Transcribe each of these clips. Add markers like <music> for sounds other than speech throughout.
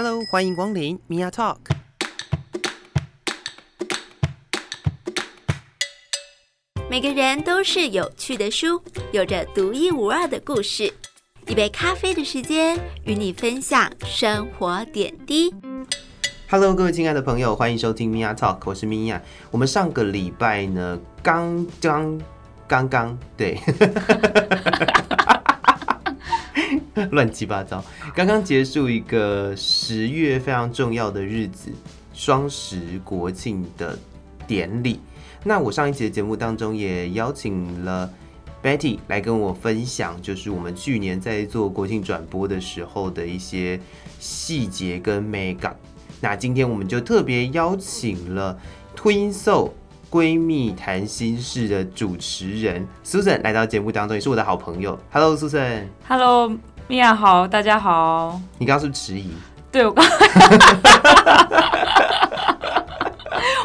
Hello，欢迎光临 Mia Talk。每个人都是有趣的书，有着独一无二的故事。一杯咖啡的时间，与你分享生活点滴。Hello，各位亲爱的朋友，欢迎收听 Mia Talk，我是 Mia。我们上个礼拜呢，刚刚刚刚对。<laughs> 乱七八糟，刚刚结束一个十月非常重要的日子——双十国庆的典礼。那我上一集的节目当中也邀请了 Betty 来跟我分享，就是我们去年在做国庆转播的时候的一些细节跟美感。那今天我们就特别邀请了 Twin Soul 闺蜜谈心事的主持人 Susan 来到节目当中，也是我的好朋友。Hello，Susan。Hello。米娅好，大家好。你刚刚是不是迟疑？对，我刚，<laughs>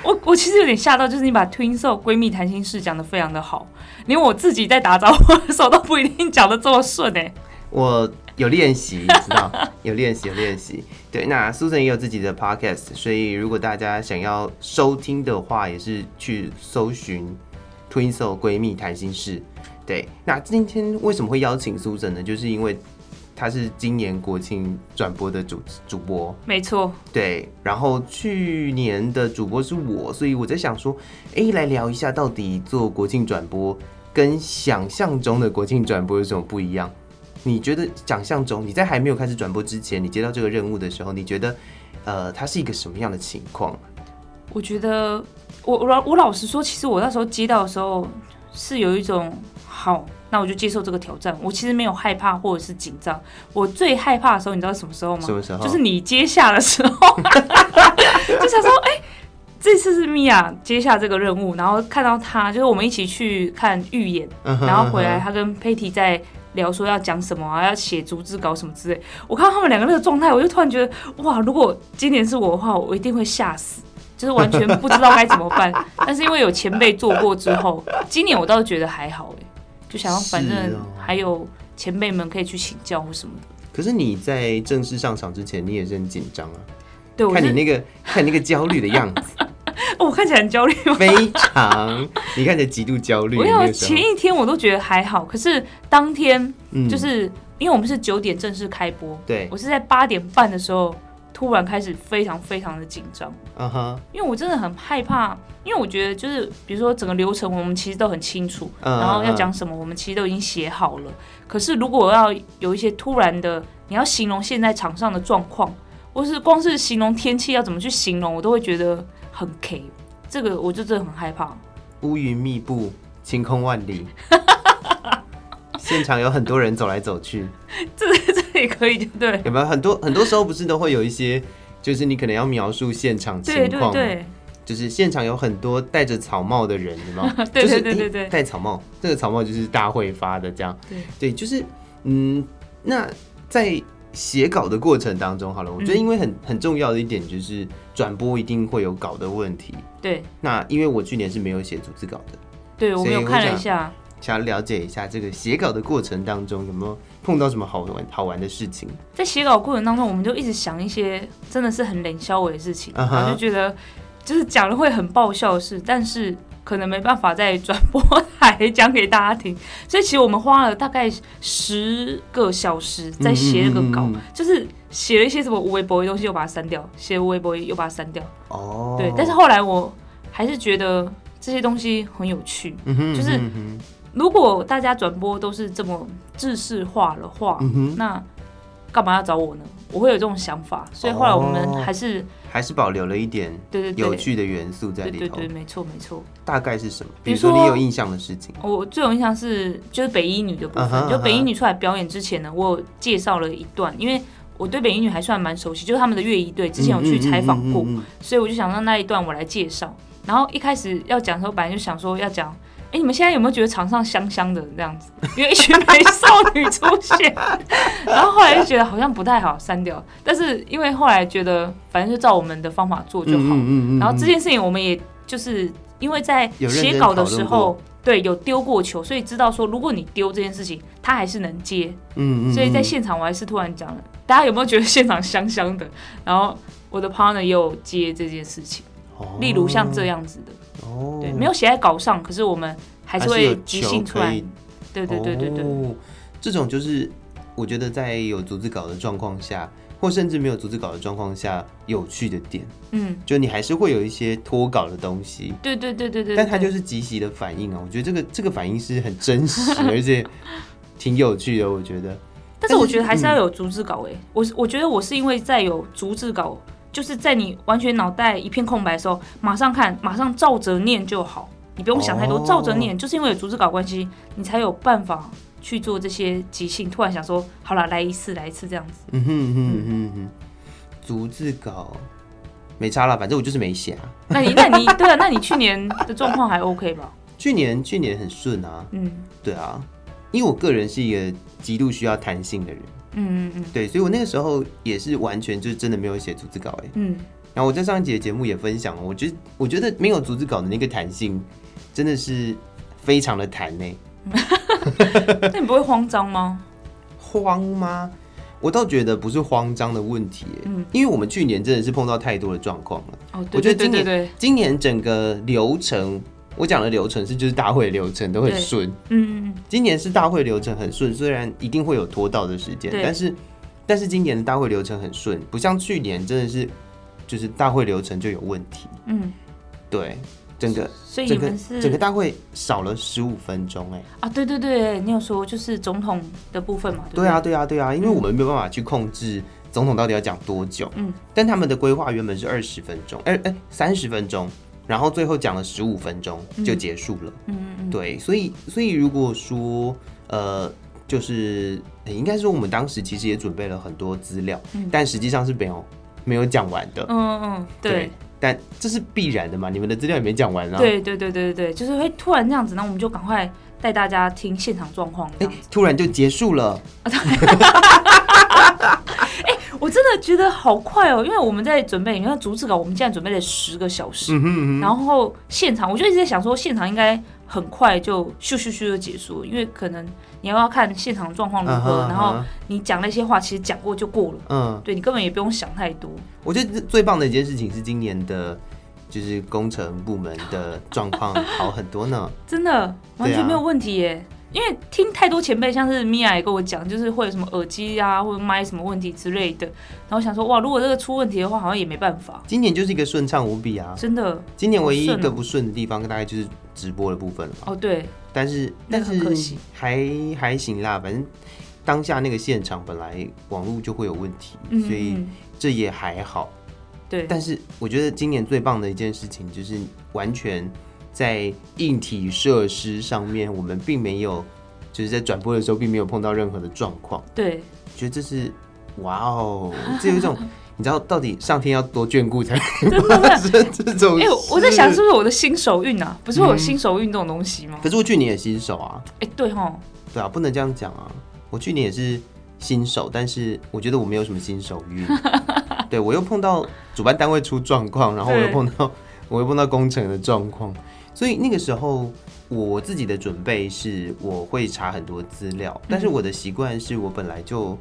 我我其实有点吓到，就是你把 Twin Soul 闺蜜谈心事讲得非常的好，连我自己在打招呼的时候都不一定讲得这么顺哎。我有练习，知道 <laughs> 有练习有练习。对，那 Susan 也有自己的 Podcast，所以如果大家想要收听的话，也是去搜寻 Twin Soul 闺蜜谈心事。对，那今天为什么会邀请 Susan 呢？就是因为他是今年国庆转播的主主播，没错。对，然后去年的主播是我，所以我在想说，哎，来聊一下，到底做国庆转播跟想象中的国庆转播有什么不一样？你觉得想象中，你在还没有开始转播之前，你接到这个任务的时候，你觉得，呃，它是一个什么样的情况？我觉得，我我我老实说，其实我那时候接到的时候，是有一种好。那我就接受这个挑战。我其实没有害怕或者是紧张，我最害怕的时候，你知道什么时候吗？什么时候？就是你接下的时候，<laughs> 就想说，哎、欸，这次是米娅接下这个任务，然后看到他，就是我们一起去看预演，然后回来，他跟佩蒂在聊说要讲什么啊，要写逐字稿什么之类。我看到他们两个那个状态，我就突然觉得，哇，如果今年是我的话，我一定会吓死，就是完全不知道该怎么办。<laughs> 但是因为有前辈做过之后，今年我倒是觉得还好、欸，就想要，反正还有前辈们可以去请教或什么的。可是你在正式上场之前，你也是很紧张啊。对，看你那个，<laughs> 看你那个焦虑的样子。<laughs> 我看起来很焦虑吗？非常，你看起来极度焦虑。没有前一天我都觉得还好，可是当天就是因为我们是九点正式开播，对，我是在八点半的时候。突然开始非常非常的紧张，嗯哼，因为我真的很害怕，因为我觉得就是比如说整个流程我们其实都很清楚，然后要讲什么我们其实都已经写好了。可是如果要有一些突然的，你要形容现在场上的状况，或是光是形容天气要怎么去形容，我都会觉得很 K。这个我就真的很害怕。乌云密布，晴空万里。<laughs> 现场有很多人走来走去，<laughs> 这这也可以，对？有没有很多很多时候不是都会有一些，就是你可能要描述现场情况，对对对，就是现场有很多戴着草帽的人，有没有？对对对对对，戴草帽，这个草帽就是大会发的，这样，对对，就是嗯，那在写稿的过程当中，好了，我觉得因为很很重要的一点就是转播一定会有稿的问题，对。那因为我去年是没有写组织稿的，对，我没有看了一下。想要了解一下这个写稿的过程当中有没有碰到什么好玩好玩的事情？在写稿过程当中，我们就一直想一些真的是很冷笑话的事情，uh -huh. 然后就觉得就是讲了会很爆笑的事，但是可能没办法在转播台讲给大家听。所以其实我们花了大概十个小时在写那个稿，嗯嗯嗯，就是写了一些什么无微博的东西又把它删掉，写无微博又把它删掉。哦，对，但是后来我还是觉得这些东西很有趣，就是。如果大家转播都是这么制式化的话，嗯、那干嘛要找我呢？我会有这种想法，所以后来我们还是、哦、还是保留了一点对对有趣的元素在里头。对对，对对，没错没错。大概是什么？比如说你有印象的事情。我最有印象是就是北一女的部分。Uh -huh, 就北一女出来表演之前呢，我有介绍了一段，因为我对北一女还算蛮熟悉，就是他们的乐仪队之前有去采访过，所以我就想让那一段我来介绍。然后一开始要讲的时候，本来就想说要讲。哎、欸，你们现在有没有觉得场上香香的这样子？因为一群美少女出现，<laughs> 然后后来就觉得好像不太好，删掉。但是因为后来觉得，反正就照我们的方法做就好。嗯嗯嗯嗯。然后这件事情，我们也就是因为在写稿的时候，对，有丢过球，所以知道说，如果你丢这件事情，他还是能接。嗯嗯。所以在现场，我还是突然讲了，大家有没有觉得现场香香的？然后我的 partner 也有接这件事情，哦、例如像这样子的。哦。对，没有写在稿上，可是我们还是会即兴出来。对对对对对。哦，这种就是我觉得在有逐字稿的状况下。或甚至没有逐字稿的状况下，有趣的点，嗯，就你还是会有一些脱稿的东西，对对对对对，但它就是即时的反应啊，我觉得这个这个反应是很真实，<laughs> 而且挺有趣的，我觉得。但是我觉得还是要有逐字稿诶、欸，我我觉得我是因为在有逐字稿，就是在你完全脑袋一片空白的时候，马上看，马上照着念就好，你不用想太多，照着念，就是因为有逐字稿关系，你才有办法。去做这些即兴，突然想说，好了，来一次，来一次这样子。嗯哼哼哼嗯哼，逐字稿没差了，反正我就是没写啊。那你那你对啊，那你去年的状况还 OK 吧？<laughs> 去年去年很顺啊。嗯，对啊，因为我个人是一个极度需要弹性的人。嗯嗯嗯，对，所以我那个时候也是完全就是真的没有写逐字稿哎。嗯，然后我在上一集的节目也分享了，我觉得我觉得没有逐字稿的那个弹性真的是非常的弹呢。<laughs> 那你不会慌张吗？慌吗？我倒觉得不是慌张的问题，嗯，因为我们去年真的是碰到太多的状况了。哦，对对对对对，我觉得今年今年整个流程，我讲的流程是就是大会流程都很顺，嗯嗯，今年是大会流程很顺，虽然一定会有拖到的时间，但是但是今年的大会流程很顺，不像去年真的是就是大会流程就有问题，嗯，对。整个，所以你们是整个，整个大会少了十五分钟哎。啊，对对对，你有说就是总统的部分嘛？对，对？啊对啊对啊，因为我们没有办法去控制总统到底要讲多久，嗯，但他们的规划原本是二十分钟，哎哎三十分钟，然后最后讲了十五分钟就结束了，嗯对，所以所以如果说呃，就是应该说我们当时其实也准备了很多资料，嗯，但实际上是没有没有讲完的，嗯嗯对。对但这是必然的嘛？你们的资料也没讲完啊。对对对对对，就是会突然这样子，那我们就赶快带大家听现场状况。哎，突然就结束了。<laughs> 哎，我真的觉得好快哦，因为我们在准备，你看逐字稿，我们竟然准备了十个小时，嗯哼嗯哼，然后现场，我就一直在想说，现场应该很快就咻咻咻就结束了，因为可能。你要不要看现场状况如何，uh uh. 然后你讲那些话，其实讲过就过了。嗯、uh 对你根本也不用想太多。我觉得最棒的一件事情是今年的，就是工程部门的状况好很多呢。<laughs> 真的完全没有问题耶，因为听太多前辈，像是米娅也跟我讲，就是会有什么耳机啊或者麦什么问题之类的。然后想说哇，如果这个出问题的话，好像也没办法。今年就是一个顺畅无比啊，真的。今年唯一一个不顺的地方，大概就是直播的部分了吧。哦，对。但是但是还还行啦，反正当下那个现场本来网络就会有问题，嗯，所以这也还好。对，但是我觉得今年最棒的一件事情就是完全在硬体设施上面，我们并没有就是在转播的时候并没有碰到任何的状况。对，觉得这是哇哦，这有一种。<laughs> 你知道到底上天要多眷顾才发生这种？哎、欸，我在想是不是我的新手运啊？不是我有新手运这种东西吗？可是我去年也新手啊。哎、欸，对哈，对啊，不能这样讲啊。我去年也是新手，但是我觉得我没有什么新手运。<laughs> 对，我又碰到主办单位出状况，然后我又碰到 <laughs> 我又碰到工程的状况，所以那个时候我自己的准备是我会查很多资料，但是我的习惯是我本来就。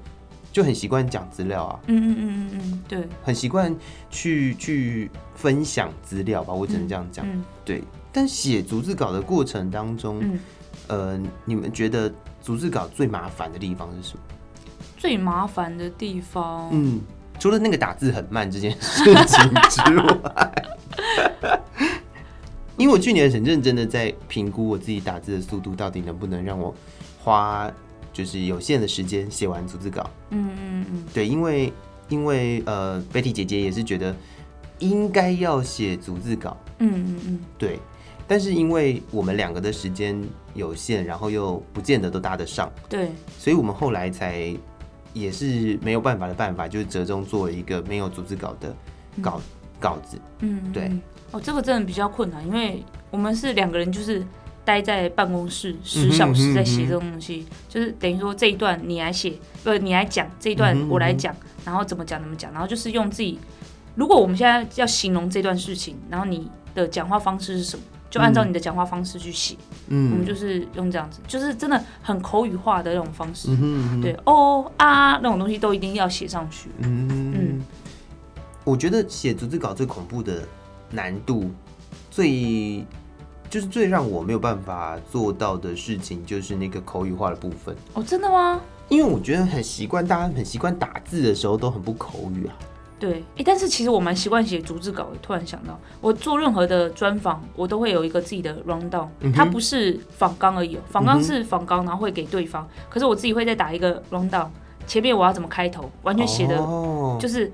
就很习惯讲资料啊，嗯嗯嗯嗯嗯，对，很习惯去去分享资料吧，我只能这样讲，嗯，对。但写逐字稿的过程当中，嗯，呃，你们觉得逐字稿最麻烦的地方是什么？最麻烦的地方，嗯，除了那个打字很慢这件事情之外，因为我去年很认真的在评估我自己打字的速度，到底能不能让我花。就是有限的时间写完逐字稿，嗯嗯嗯，对，因为因为呃，Betty 姐姐也是觉得应该要写逐字稿，嗯嗯嗯，对，但是因为我们两个的时间有限，然后又不见得都搭得上，对，所以我们后来才也是没有办法的办法，就是折中做了一个没有逐字稿的稿、嗯、稿子，嗯，对，哦，这个真的比较困难，因为我们是两个人，就是。待在办公室十小时在写这种东西，就是等于说这一段你来写，不，你来讲这一段我来讲，然后怎么讲怎么讲，然后就是用自己。如果我们现在要形容这段事情，然后你的讲话方式是什么，就按照你的讲话方式去写。嗯，我们就是用这样子，就是真的很口语化的那种方式。嗯哼嗯哼对，哦啊那种东西都一定要写上去。嗯嗯我觉得写逐字稿最恐怖的难度，最就是最让我没有办法做到的事情，就是那个口语化的部分。哦，真的吗？因为我觉得很习惯，大家很习惯打字的时候都很不口语啊。对，哎、欸，但是其实我蛮习惯写逐字稿的。突然想到，我做任何的专访，我都会有一个自己的 rundown，、嗯、它不是访纲而已，访纲是访纲，然后会给对方、嗯。可是我自己会再打一个 rundown，前面我要怎么开头，完全写的，就是、哦、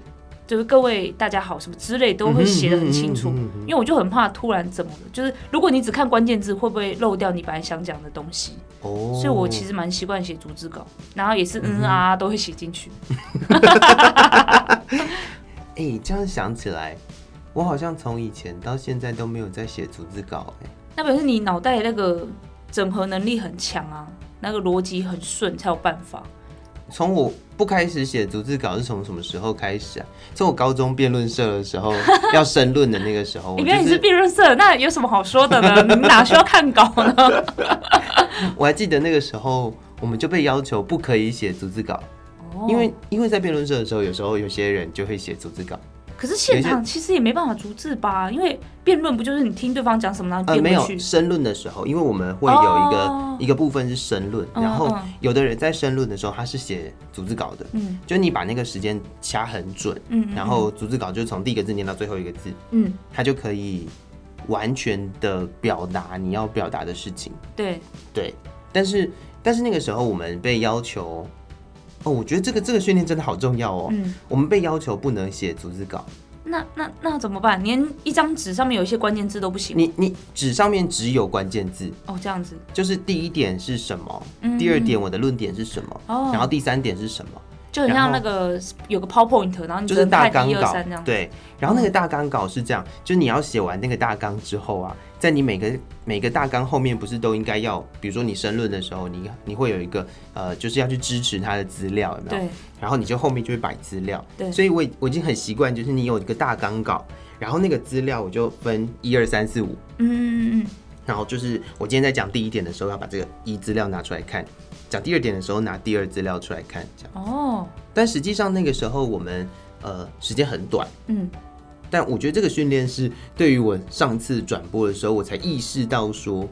就是各位大家好什么之类都会写的很清楚、嗯，因为我就很怕突然怎么了，就是如果你只看关键字，会不会漏掉你本来想讲的东西？哦，所以我其实蛮习惯写逐字稿，然后也是嗯，嗯啊都会写进去。哎、欸，这样想起来，我好像从以前到现在都没有在写逐字稿。哎，那表示你脑袋那个整合能力很强啊，那个逻辑很顺才有办法。从我不开始写逐字稿是从什么时候开始啊？从我高中辩论社的时候 <laughs> 要申论的那个时候。<laughs> 原来你是辩论社，那有什么好说的呢？<laughs> 你哪需要看稿呢？我还记得那个时候，我们就被要求不可以写逐字稿。因为因为在辩论社的时候，有时候有些人就会写逐字稿，可是现场其实也没办法逐字吧？因为辩论不就是你听对方讲什么然后呃，没有申论的时候，因为我们会有一个、哦、一个部分是申论，然后有的人在申论的时候他是写逐字稿的，嗯，就你把那个时间掐很准，嗯，然后逐字稿就是从第一个字念到最后一个字，嗯，他就可以完全的表达你要表达的事情，对。对，但是但是那个时候我们被要求。哦，我觉得这个这个训练真的好重要哦。嗯，我们被要求不能写逐字稿，那那那怎么办？连一张纸上面有一些关键字都不行。你你纸上面只有关键字哦，这样子。就是第一点是什么？嗯，第二点我的论点是什么？哦，然后第三点是什么？就很像那个有个 PowerPoint，然后你就是大纲稿这样。对，然后那个大纲稿是这样，就是你要写完那个大纲之后啊。在你每个每个大纲后面，不是都应该要，比如说你申论的时候，你你会有一个呃，就是要去支持他的资料，有没有？对。然后你就后面就会摆资料。对。所以我我已经很习惯，就是你有一个大纲稿，然后那个资料我就分一二三四五。嗯嗯嗯。然后就是我今天在讲第一点的时候，要把这个一资料拿出来看；讲第二点的时候，拿第二资料出来看。这样。哦。但实际上那个时候我们呃时间很短。嗯。但我觉得这个训练是对于我上次转播的时候，我才意识到说，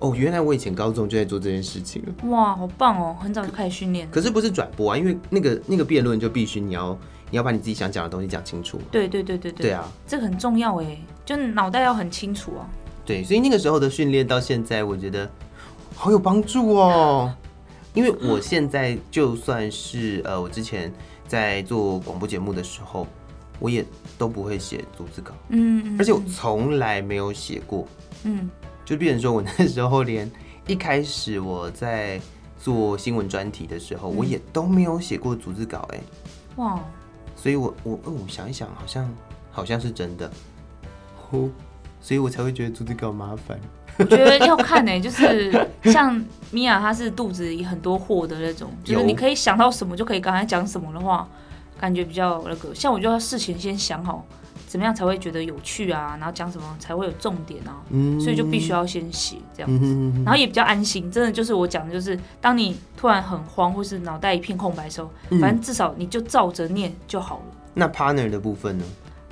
哦，原来我以前高中就在做这件事情了。哇，好棒哦！很早就开始训练。可是不是转播啊，因为那个那个辩论就必须你要你要把你自己想讲的东西讲清楚。对对对对对。对啊，这个很重要哎，就脑袋要很清楚啊。对，所以那个时候的训练到现在，我觉得好有帮助哦。因为我现在就算是呃，我之前在做广播节目的时候。我也都不会写逐字稿，嗯，而且我从来没有写过，嗯，就变成说我那时候连一开始我在做新闻专题的时候，我也都没有写过逐字稿，哎，哇，所以我我我想一想，好像好像是真的，哦，所以我才会觉得逐字稿麻烦。我觉得要看呢，就是像米娅，她是肚子里很多货的那种，就是你可以想到什么就可以刚才讲什么的话。感觉比较那个，像我就要事前先想好，怎么样才会觉得有趣啊，然后讲什么才会有重点啊，嗯、所以就必须要先写这样子、嗯，然后也比较安心。真的就是我讲的，就是当你突然很慌或是脑袋一片空白的时候，反正至少你就照着念就好了。那 partner 的部分呢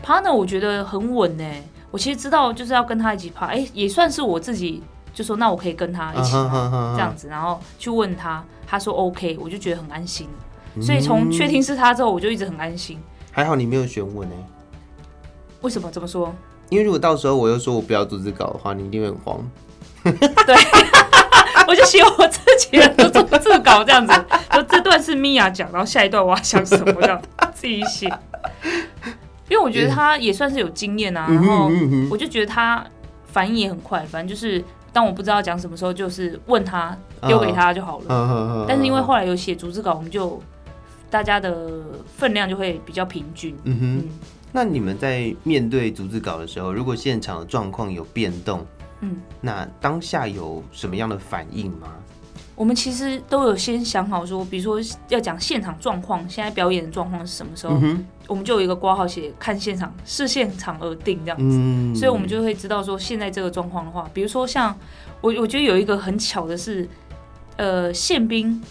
？partner 我觉得很稳呢。我其实知道就是要跟他一起爬，哎、欸，也算是我自己就说，那我可以跟他一起爬这样子，然后去问他，他说 OK，我就觉得很安心。所以从确定是他之后，我就一直很安心。还好你没有选我呢。为什么这么说？因为如果到时候我又说我不要逐字稿的话，你一定会很慌。对，<laughs> 我就写我自己的逐字稿这样子，就这段是米娅讲，然后下一段我要想什么这样自己写。因为我觉得他也算是有经验啊，然后我就觉得他反应也很快，反正就是。当我不知道讲什么时候，就是问他，丢给他就好了。Uh, 但是因为后来有写逐字稿，我们就大家的分量就会比较平均。嗯哼。嗯，那你们在面对逐字稿的时候，如果现场的状况有变动，嗯，那当下有什么样的反应吗？我们其实都有先想好说，比如说要讲现场状况，现在表演的状况是什么时候，嗯、我们就有一个挂号写看现场，视现场而定这样子。嗯、所以，我们就会知道说，现在这个状况的话，比如说像我，我觉得有一个很巧的是，呃，宪兵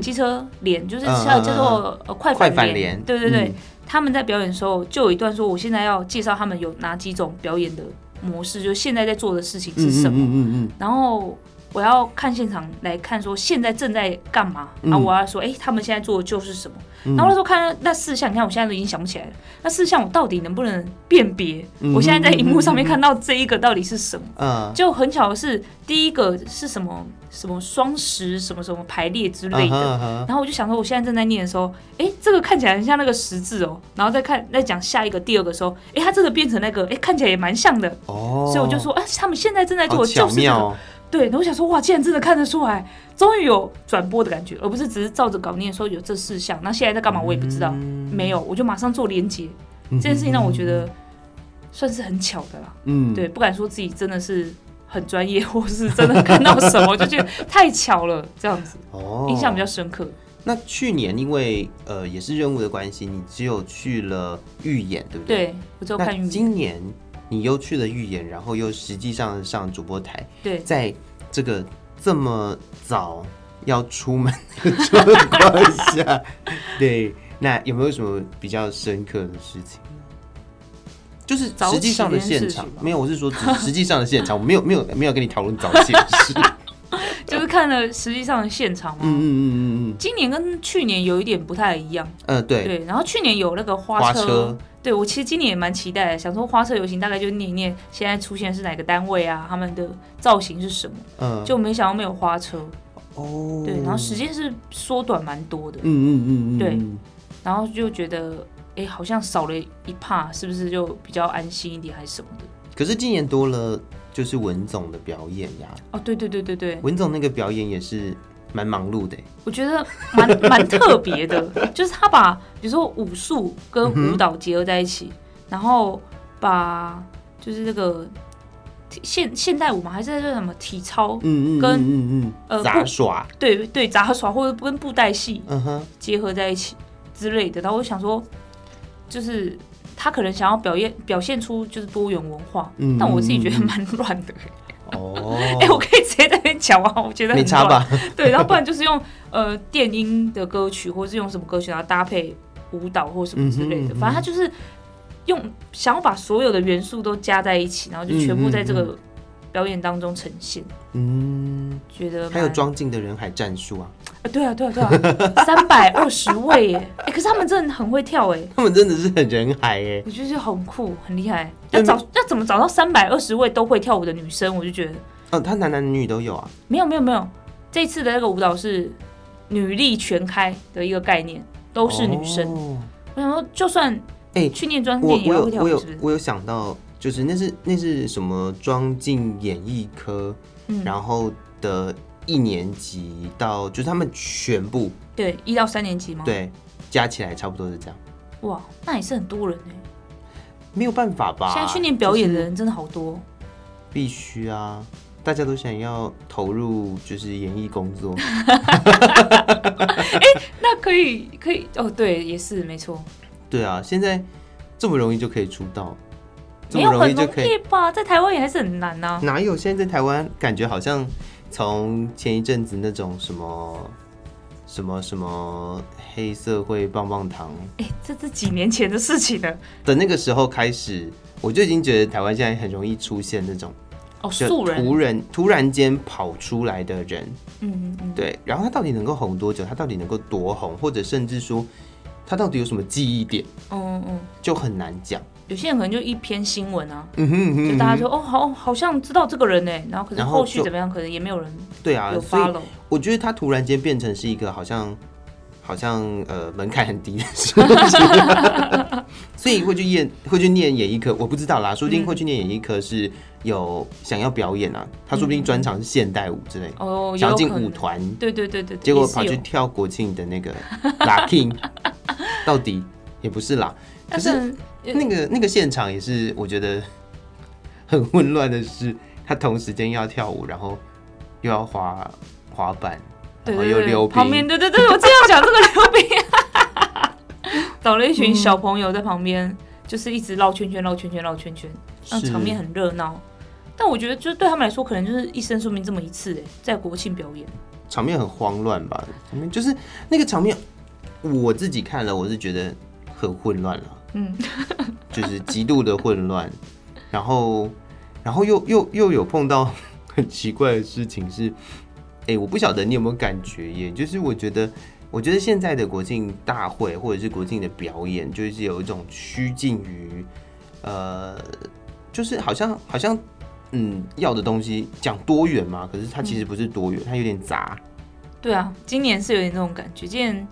机车连，就是叫叫做呃快反连，对对对，嗯、他们在表演的时候就有一段说，我现在要介绍他们有哪几种表演的模式，就是现在在做的事情是什么，嗯嗯嗯嗯、然后。我要看现场来看，说现在正在干嘛，然后我要说，哎、欸，他们现在做的就是什么。然后那时候看那四项，你看我现在都已经想不起来了。那四项我到底能不能辨别？我现在在荧幕上面看到这一个到底是什么？就很巧的是，第一个是什么什么双十什么什么排列之类的。然后我就想说，我现在正在念的时候，哎，这个看起来很像那个十字哦。然后再看再讲下一个第二个时候，哎，它真的变成那个，哎，看起来也蛮像的。哦。所以我就说，哎，他们现在正在做的就是这个。对，然后我想说，哇，竟然真的看得出来，终于有转播的感觉，而不是只是照着稿念说有这四项。那现在在干嘛，我也不知道。嗯、没有，我就马上做连结。这件事情让我觉得算是很巧的啦。嗯，对，不敢说自己真的是很专业，或是真的看到什么，就觉得太巧了，这样子。哦，印象比较深刻。那去年因为呃也是任务的关系，你只有去了预演，对不对？对，我只有看预演。今年。你又去了预演，然后又实际上上主播台，对，在这个这么早要出门的状况下，<laughs> 对，那有没有什么比较深刻的事情？就是实际上的现场，没有，我是说实际上的现场，我没有没有没有跟你讨论早起的事，就是看了实际上的现场嘛。嗯嗯嗯嗯嗯。今年跟去年有一点不太一样。嗯、呃，对对。然后去年有那个花车。花车对，我其实今年也蛮期待的，想说花车游行大概就念一念，现在出现是哪个单位啊？他们的造型是什么？嗯，就没想到没有花车。哦，对，然后时间是缩短蛮多的。嗯嗯嗯嗯，对，然后就觉得，哎，好像少了一帕，是不是就比较安心一点，还是什么的？可是今年多了，就是文总的表演呀。哦，对对对对对，文总那个表演也是。蛮忙碌的，我觉得蛮蛮特别的，<laughs> 就是他把比如说武术跟舞蹈结合在一起，嗯、然后把就是这个现现代舞嘛，还是这什么体操，嗯嗯，跟嗯嗯呃杂耍，对对杂耍或者跟布袋戏，嗯哼，结合在一起之类的。然后我想说，就是他可能想要表现表现出就是多元文化，嗯、但我自己觉得蛮乱的。哦，<laughs> 哎，我可以直接在那边讲啊，我觉得很没差吧？<laughs> 对，然后不然就是用呃电音的歌曲，或是用什么歌曲，然后搭配舞蹈或什么之类的。反正他就是用想要把所有的元素都加在一起，然后就全部在这个表演当中呈现。嗯，觉得还有装进的人海战术啊？啊，对啊，对啊，对啊，<laughs> 三百二十位耶！哎，可是他们真的很会跳哎，他们真的是很人海哎，我觉得很酷，很厉害。要找要怎么找到三百二十位都会跳舞的女生？我就觉得，嗯，他男男女女都有啊。没有没有没有，这次的那个舞蹈是女力全开的一个概念，都是女生。我想说，就算哎去念专业也会跳舞，我有我有想到，就是那是那是什么装进演艺科，然后的。一年级到就是他们全部对一到三年级吗？对，加起来差不多是这样。哇，那也是很多人呢。没有办法吧？现在训练表演的人真的好多。必须啊！大家都想要投入就是演艺工作。<laughs> 哎，那可以可以哦，对，也是没错。对啊，现在这么容易就可以出道，这么容易就可以吧？在台湾也还是很难啊。哪有？现在在台湾感觉好像。从前一阵子那种什么什么什么黑社会棒棒糖，哎、欸，这是几年前的事情了。的那个时候开始，我就已经觉得台湾现在很容易出现那种哦素人，突然突然间跑出来的人，嗯嗯嗯，对。然后他到底能够红多久？他到底能够多红？或者甚至说他到底有什么记忆点？嗯嗯嗯，就很难讲。有些人可能就一篇新闻啊，嗯哼嗯哼，就大家说哦，好，好像知道这个人呢，然后可是后续怎么样，可能也没有人对啊，有 follow。我觉得他突然间变成是一个好像好像呃门槛很低的事情，<laughs> 所以会去演会去念演艺科，我不知道啦，说不定会去念演艺科是有想要表演啊，他说不定专长是现代舞之类哦，想要进舞团，对对对对，结果跑去跳国庆的那个 locking，<laughs> 到底也不是啦，可是。那个那个现场也是，我觉得很混乱的是，他同时间要跳舞，然后又要滑滑板，然后又溜冰，旁边对对对，我正要讲这个溜冰，<laughs> 找了一群小朋友在旁边，嗯、就是一直绕圈圈、绕圈圈、绕圈圈，让场面很热闹。但我觉得，就对他们来说，可能就是一生说明这么一次哎，在国庆表演，场面很慌乱吧？场面就是那个场面，我自己看了，我是觉得很混乱了，嗯，就是极度的混乱，然后，然后又又又有碰到很奇怪的事情是，哎、我不晓得你有没有感觉耶？就是我觉得，我觉得现在的国庆大会或者是国庆的表演，就是有一种趋近于，呃，就是好像好像。嗯，要的东西讲多元嘛，可是它其实不是多元，它有点杂。对啊，今年是有点那种感觉，今年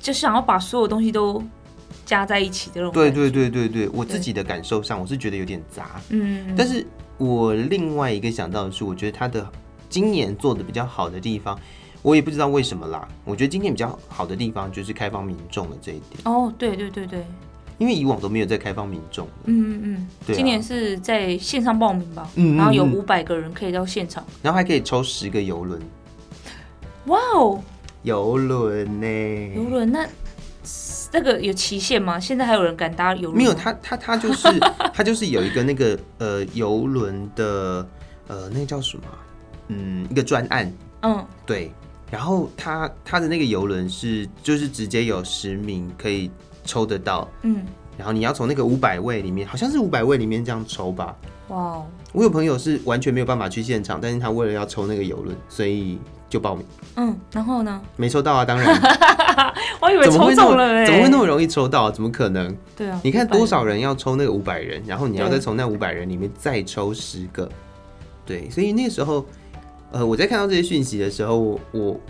就想要把所有东西都加在一起的那种。对对对对对，我自己的感受上，我是觉得有点杂。嗯，但是我另外一个想到的是，我觉得他的今年做的比较好的地方，我也不知道为什么啦。我觉得今年比较好的地方就是开放民众的这一点。哦，对对对对。因为以往都没有在开放民众，嗯嗯嗯，对啊，今年是在线上报名吧，嗯，然后有五百个人可以到现场，然后还可以抽十个游轮，哇哦，游轮呢？游轮那那个有期限吗？现在还有人敢搭游轮？没有，他他他就是 <laughs> 他就是有一个那个呃游轮的呃那个叫什么？嗯，一个专案，嗯，对，然后他他的那个游轮是就是直接有十名可以。抽得到，嗯，然后你要从那个五百位里面，好像是五百位里面这样抽吧。哇我有朋友是完全没有办法去现场，但是他为了要抽那个游轮，所以就报名。嗯，然后呢？没抽到啊，当然。<laughs> 我以为抽中了哎，怎么会那么容易抽到？怎么可能？对啊，你看多少人要抽那个五百人，然后你要再从那五百人里面再抽十个。对，所以那个时候，呃，我在看到这些讯息的时候，我。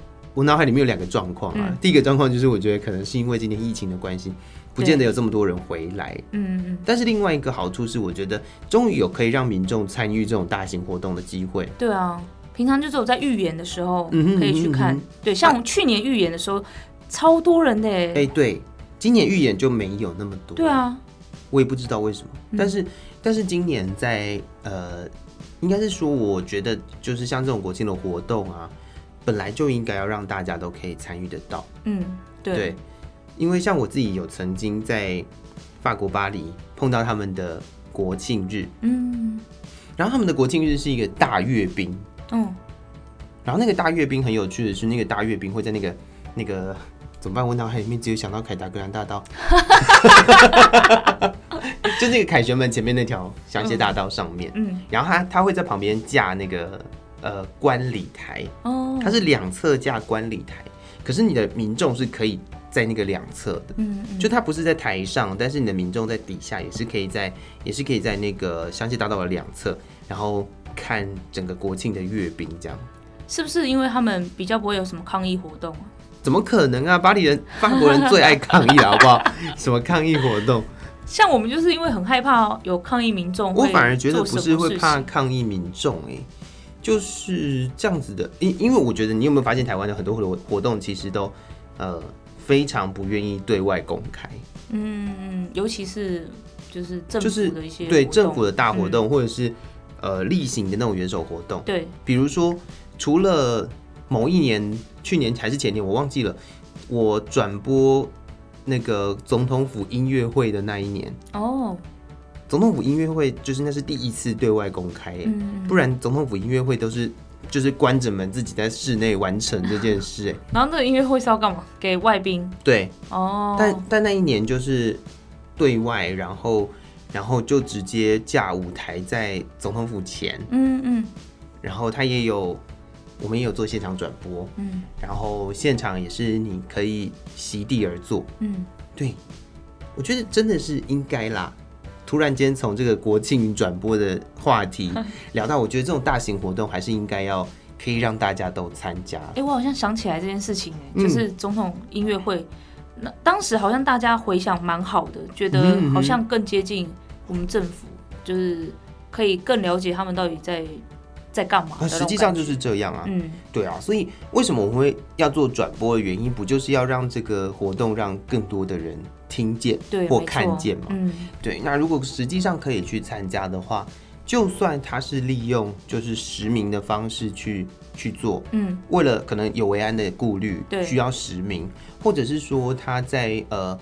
我脑海里面有两个状况啊，嗯、第一个状况就是我觉得可能是因为今年疫情的关系，不见得有这么多人回来。嗯嗯。但是另外一个好处是，我觉得终于有可以让民众参与这种大型活动的机会。对啊，平常就只有在预演的时候可以去看。嗯哼嗯哼嗯哼。对，像去年预演的时候，啊、超多人的哎。哎，对，今年预演就没有那么多。对啊，我也不知道为什么。嗯、但是但是今年在呃，应该是说，我觉得就是像这种国庆的活动啊。本来就应该要让大家都可以参与得到，嗯，对，对，因为像我自己有曾经在法国巴黎碰到他们的国庆日，嗯，然后他们的国庆日是一个大阅兵，嗯，然后那个大阅兵很有趣的是，那个大阅兵会在那个那个怎么办？我脑海里面只有想到凯达格兰大道，<laughs> 就那个凯旋门前面那条香榭大道上面，嗯，嗯，然后他他会在旁边架那个。呃，观礼台哦，它是两侧架观礼台，可是你的民众是可以在那个两侧的，嗯，嗯，就它不是在台上，但是你的民众在底下也是可以在，也是可以在那个香榭大道的两侧，然后看整个国庆的阅兵，这样是不是因为他们比较不会有什么抗议活动啊？怎么可能啊？巴黎人、法国人最爱抗议了，好不好？什么抗议活动？<laughs> 像我们就是因为很害怕有抗议民众，我反而觉得不是会怕抗议民众，哎。就是这样子的，因因为我觉得你有没有发现，台湾的很多活活动其实都呃非常不愿意对外公开。嗯嗯，尤其是就是政府的一些对政府的大活动，嗯、或者是呃例行的那种元首活动。对，比如说除了某一年，去年还是前年，我忘记了，我转播那个总统府音乐会的那一年哦。总统府音乐会就是那是第一次对外公开，嗯、不然总统府音乐会都是就是关着门自己在室内完成这件事。然后那个音乐会是要干嘛？给外宾？对，哦。但但那一年就是对外，然后然后就直接架舞台在总统府前，嗯嗯。然后他也有，我们也有做现场转播，嗯。然后现场也是你可以席地而坐，嗯。对，我觉得真的是应该啦。突然间从这个国庆转播的话题 <laughs> 聊到，我觉得这种大型活动还是应该要可以让大家都参加。哎、欸，我好像想起来这件事情，哎，就是总统音乐会，嗯、那当时好像大家回想蛮好的，觉得好像更接近我们政府，就是可以更了解他们到底在在干嘛。实际上就是这样啊，嗯，对啊，所以为什么我们会要做转播的原因，不就是要让这个活动让更多的人听见或看见嘛？嗯，对。那如果实际上可以去参加的话，就算他是利用就是实名的方式去去做，嗯，为了可能有维安的顾虑，对，需要实名，或者是说他在呃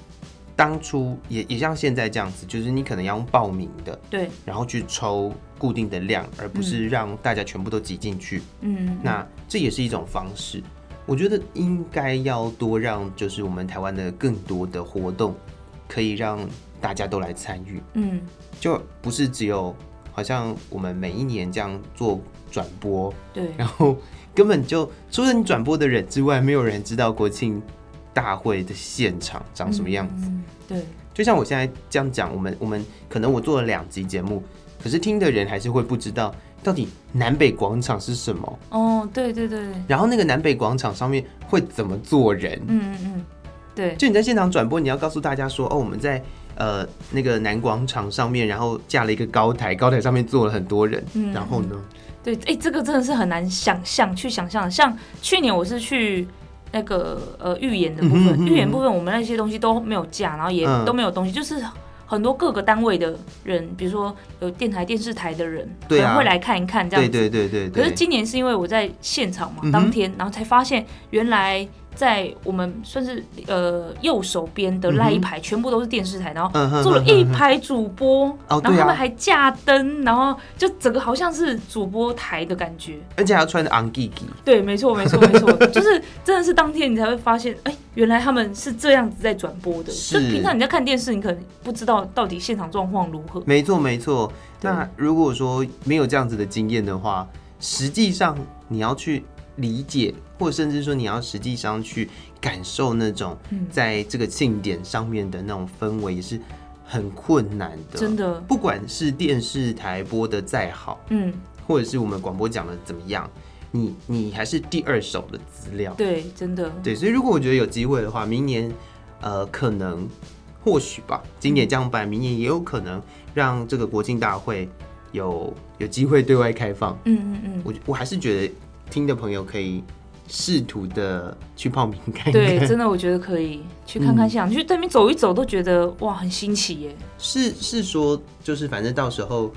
当初也也像现在这样子，就是你可能要用报名的，对，然后去抽固定的量，而不是让大家全部都挤进去，嗯，那这也是一种方式。我觉得应该要多让就是我们台湾的更多的活动可以让大家都来参与，嗯，就不是只有。好像我们每一年这样做转播，对，然后根本就除了你转播的人之外，没有人知道国庆大会的现场长什么样子。嗯，对，就像我现在这样讲，我们我们可能我做了两集节目，可是听的人还是会不知道到底南北广场是什么。哦，对对对。然后那个南北广场上面会怎么做人？嗯嗯嗯，对。就你在现场转播，你要告诉大家说，哦，我们在。呃，那个南广场上面，然后架了一个高台，高台上面坐了很多人。嗯，然后呢？对，哎、欸，这个真的是很难想象，去想象。像去年我是去那个呃预言的部分，预、嗯、演部分我们那些东西都没有架，然后也都没有东西，嗯、就是很多各个单位的人，比如说有电台、电视台的人，对、啊，可能会来看一看这样子。对对对对，对。可是今年是因为我在现场嘛，当天，然后才发现原来。在我们算是呃右手边的那一排，全部都是电视台，然后坐了一排主播，然后他们还架灯，然后就整个好像是主播台的感觉，而且还要穿的昂 g 对，没错，没错，没错，<laughs> 就是真的是当天你才会发现，哎，原来他们是这样子在转播的。就平常你在看电视，你可能不知道到底现场状况如何。没错，没错。那如果说没有这样子的经验的话，实际上你要去。理解，或甚至说你要实际上去感受那种在这个庆典上面的那种氛围，也是很困难的。真的，不管是电视台播的再好，嗯，或者是我们广播讲的怎么样，你你还是第二手的资料。对，真的。对，所以如果我觉得有机会的话，明年呃，可能或许吧，今年这样办，明年也有可能让这个国庆大会有有机会对外开放。嗯嗯嗯，我我还是觉得。听的朋友可以试图的去报名看看，对，真的我觉得可以去看看，想、嗯、去对面走一走，都觉得哇，很新奇耶。是是说，就是反正到时候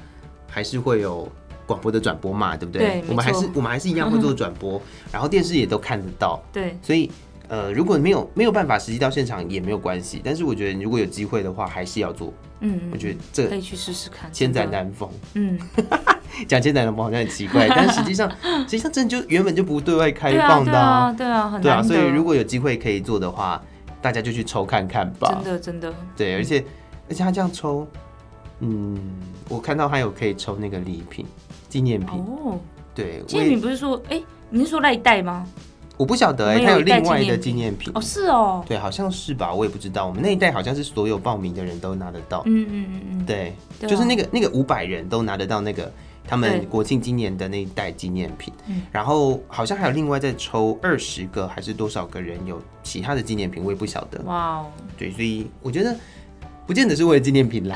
还是会有广播的转播嘛，对不对？对，我们还是我们还是一样会做 <laughs> 转播，嗯，然后电视也都看得到。对，所以呃，如果没有没有办法实际到现场也没有关系，但是我觉得如果有机会的话，还是要做。嗯，我觉得这可以去试试看，千载难逢。嗯。<laughs> 讲千载难逢好像很奇怪，但实际上，<laughs> 实际上真的就原本就不对外开放的，啊，对啊，对啊，很对啊，所以如果有机会可以做的话，大家就去抽看看吧。真的，真的，对，而且、嗯、而且他这样抽，嗯，我看到还有可以抽那个礼品纪念品哦，对，纪念品不是说，哎、欸，你是说那一袋吗？我不晓得哎、欸，他有另外的纪念品。哦，是哦，对，好像是吧，我也不知道。我们那一代好像是所有报名的人都拿得到，嗯嗯嗯嗯，对，就是那个那个五百人都拿得到那个。他们国庆今年的那一代纪念品，然后好像还有另外再抽二十个还是多少个人有其他的纪念品，我也不晓得。哇哦，对，所以我觉得不见得是为了纪念品啦。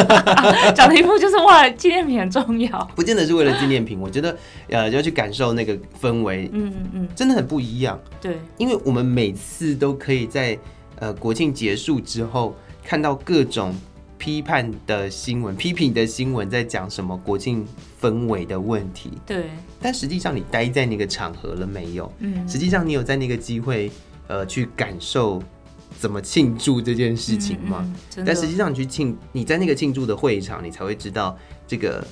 <laughs> 讲的一副就是哇，纪念品很重要，<laughs> 不见得是为了纪念品。我觉得呃，要去感受那个氛围，嗯嗯嗯，真的很不一样。对，因为我们每次都可以在呃国庆结束之后看到各种。批判的新闻，批评的新闻，在讲什么国庆氛围的问题？对。但实际上，你待在那个场合了没有？嗯。实际上，你有在那个机会，呃，去感受怎么庆祝这件事情吗？嗯嗯、但实际上，你去庆，你在那个庆祝的会场，你才会知道这个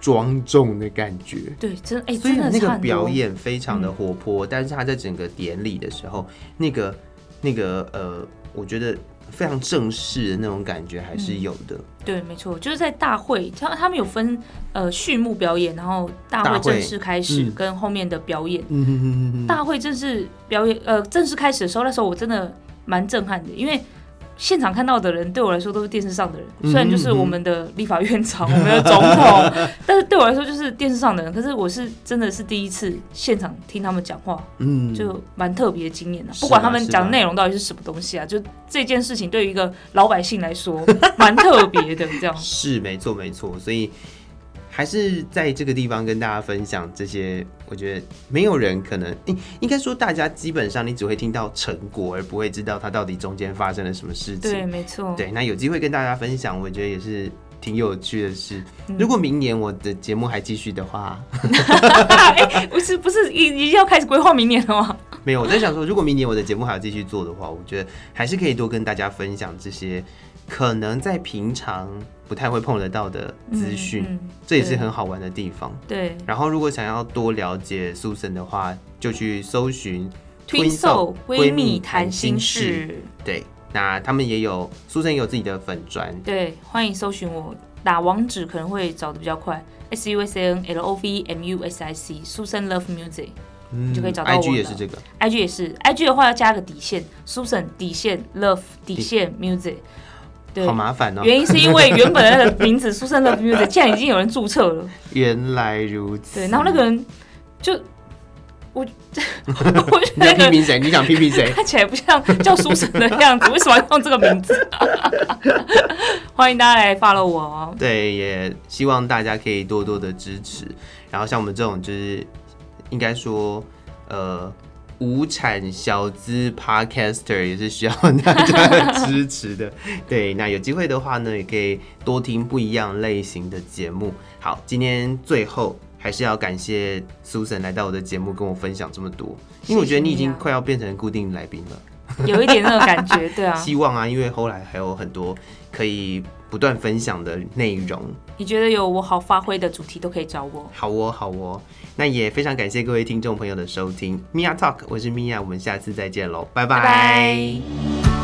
庄重的感觉。对，真哎、欸，所以那个表演非常的活泼、嗯，但是他在整个典礼的时候，那个那个呃，我觉得。非常正式的那种感觉还是有的。嗯、对，没错，就是在大会，他他们有分呃序幕表演，然后大会正式开始跟后面的表演。嗯、大会正式表演呃正式开始的时候，那时候我真的蛮震撼的，因为。现场看到的人对我来说都是电视上的人，虽然就是我们的立法院长、<laughs> 我们的总统，但是对我来说就是电视上的人。可是我是真的是第一次现场听他们讲话，嗯，就蛮特别的经验的。不管他们讲的内容到底是什么东西啊，就这件事情对于一个老百姓来说 <laughs> 蛮特别的，这样是没错没错，所以。还是在这个地方跟大家分享这些，我觉得没有人可能，应应该说大家基本上你只会听到成果，而不会知道它到底中间发生了什么事情。对，没错。对，那有机会跟大家分享，我觉得也是挺有趣的是，如果明年我的节目还继续的话，<laughs> 哎，不是不是，已已经要开始规划明年了吗？<laughs> 没有，我在想说，如果明年我的节目还要继续做的话，我觉得还是可以多跟大家分享这些可能在平常不太会碰得到的资讯，嗯嗯、这也是很好玩的地方。对。然后，如果想要多了解 Susan 的话，就去搜寻 Twinsoul 闺蜜谈心事。对。那他们也有 Susan 也有自己的粉砖，对，欢迎搜寻我，打网址可能会找的比较快，S U S A N L O V M U S I C Susan Love Music，嗯，就可以找到我。I G 也是这个，I G 也是，I G 的话要加个底线，Susan 底线 Love 底线 Music，对，好麻烦哦。原因是因为原本的名字 Susan Love Music 现在已经有人注册了，原来如此。对，然后那个人就。我，<laughs> 我觉得你想批评谁？你想批评谁？看起来不像叫书生的样子，为什么要用这个名字？<laughs> 欢迎大家来 follow 我哦。对，也希望大家可以多多的支持。然后像我们这种，就是应该说，呃，无产小资 podcaster 也是需要大家的支持的。<laughs> 对，那有机会的话呢，也可以多听不一样类型的节目。好，今天最后。还是要感谢 Susan 来到我的节目，跟我分享这么多，因为我觉得你已经快要变成固定来宾了，有一点那种感觉，对啊。<laughs> 希望啊，因为后来还有很多可以不断分享的内容。你觉得有我好发挥的主题都可以找我。好哦，好哦。那也非常感谢各位听众朋友的收听，Mia Talk，我是 Mia，我们下次再见喽，拜拜。